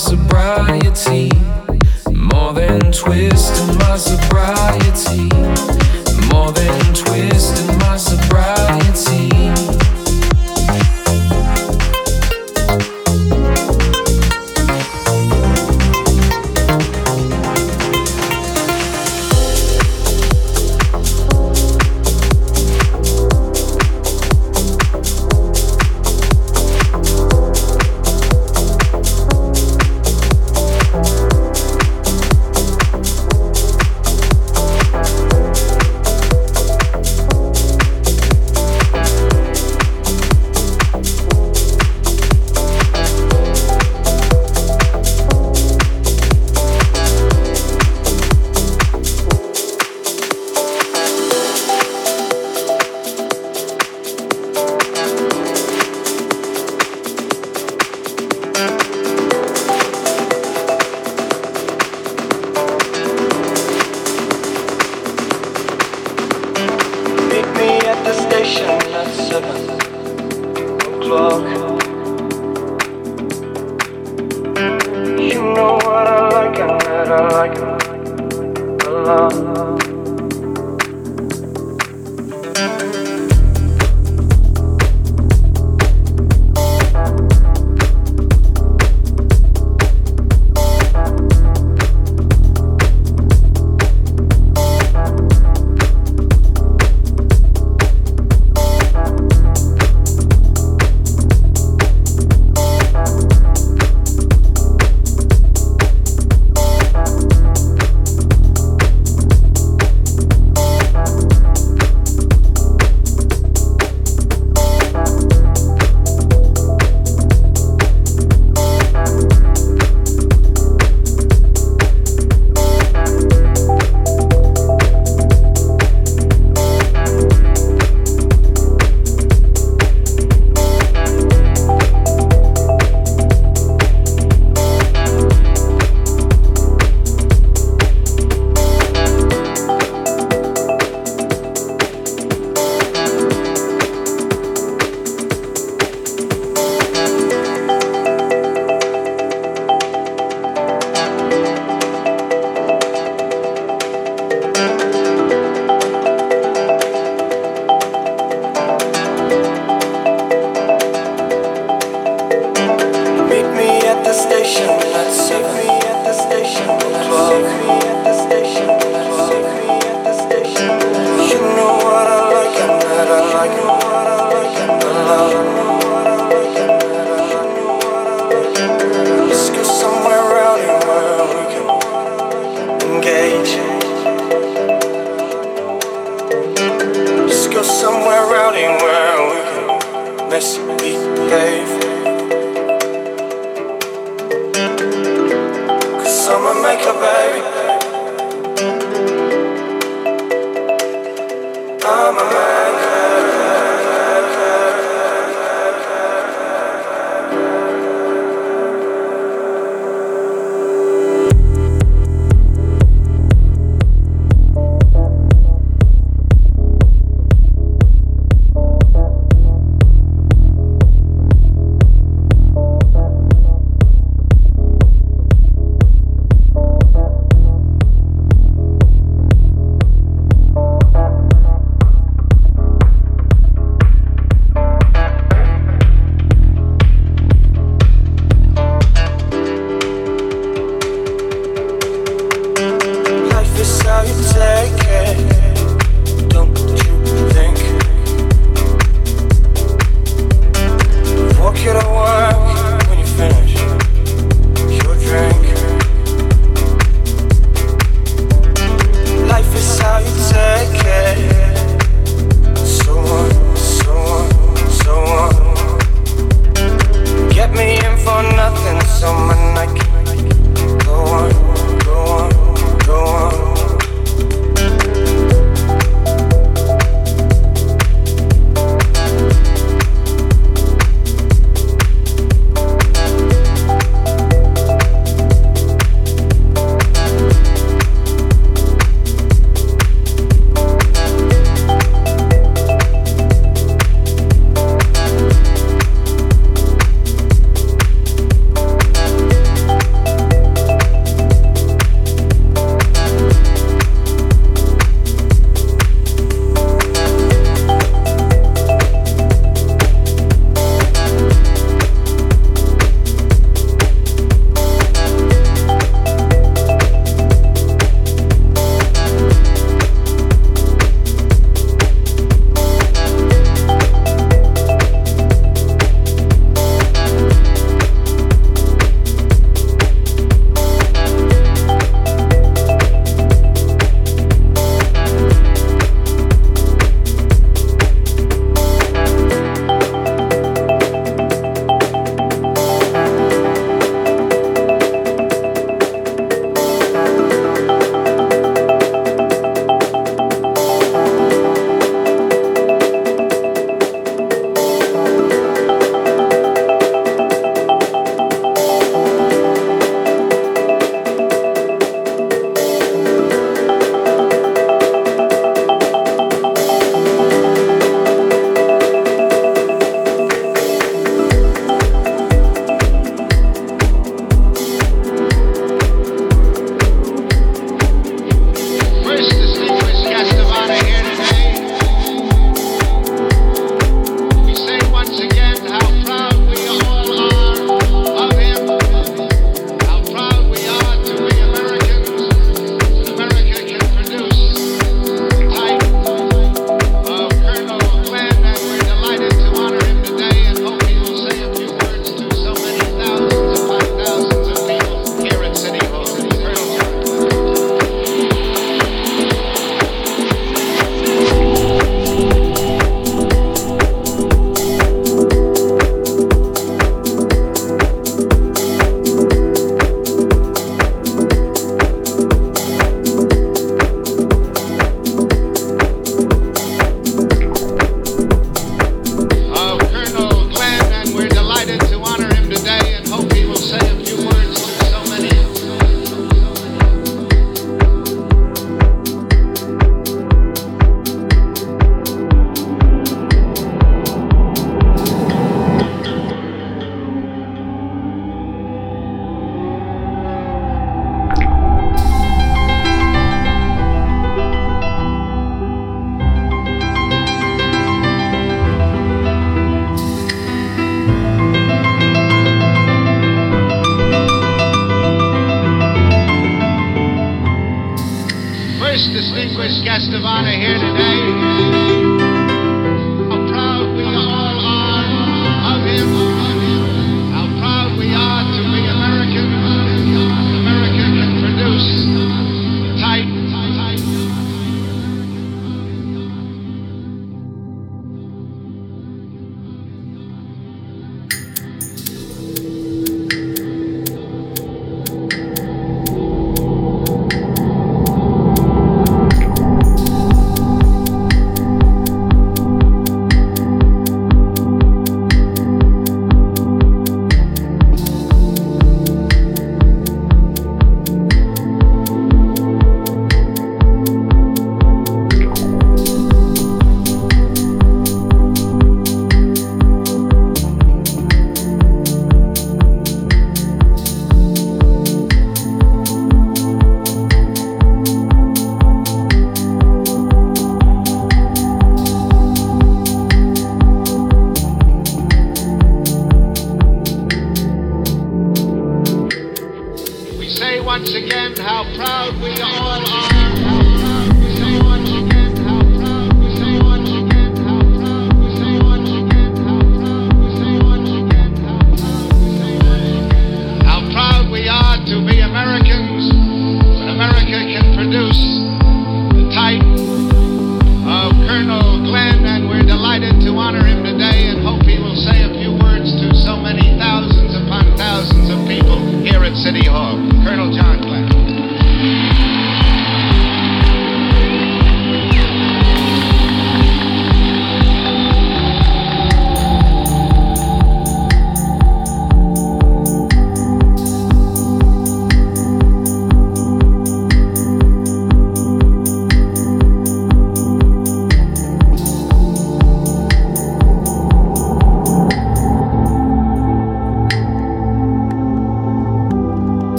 sobriety, more than twist in my sobriety, more than twist in my sobriety.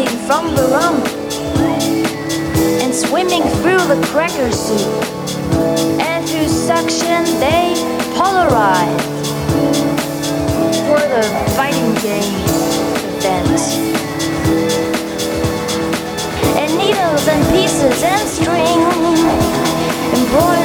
From the rump and swimming through the cracker soup. And through suction, they polarize for the fighting game event. And needles and pieces and string strings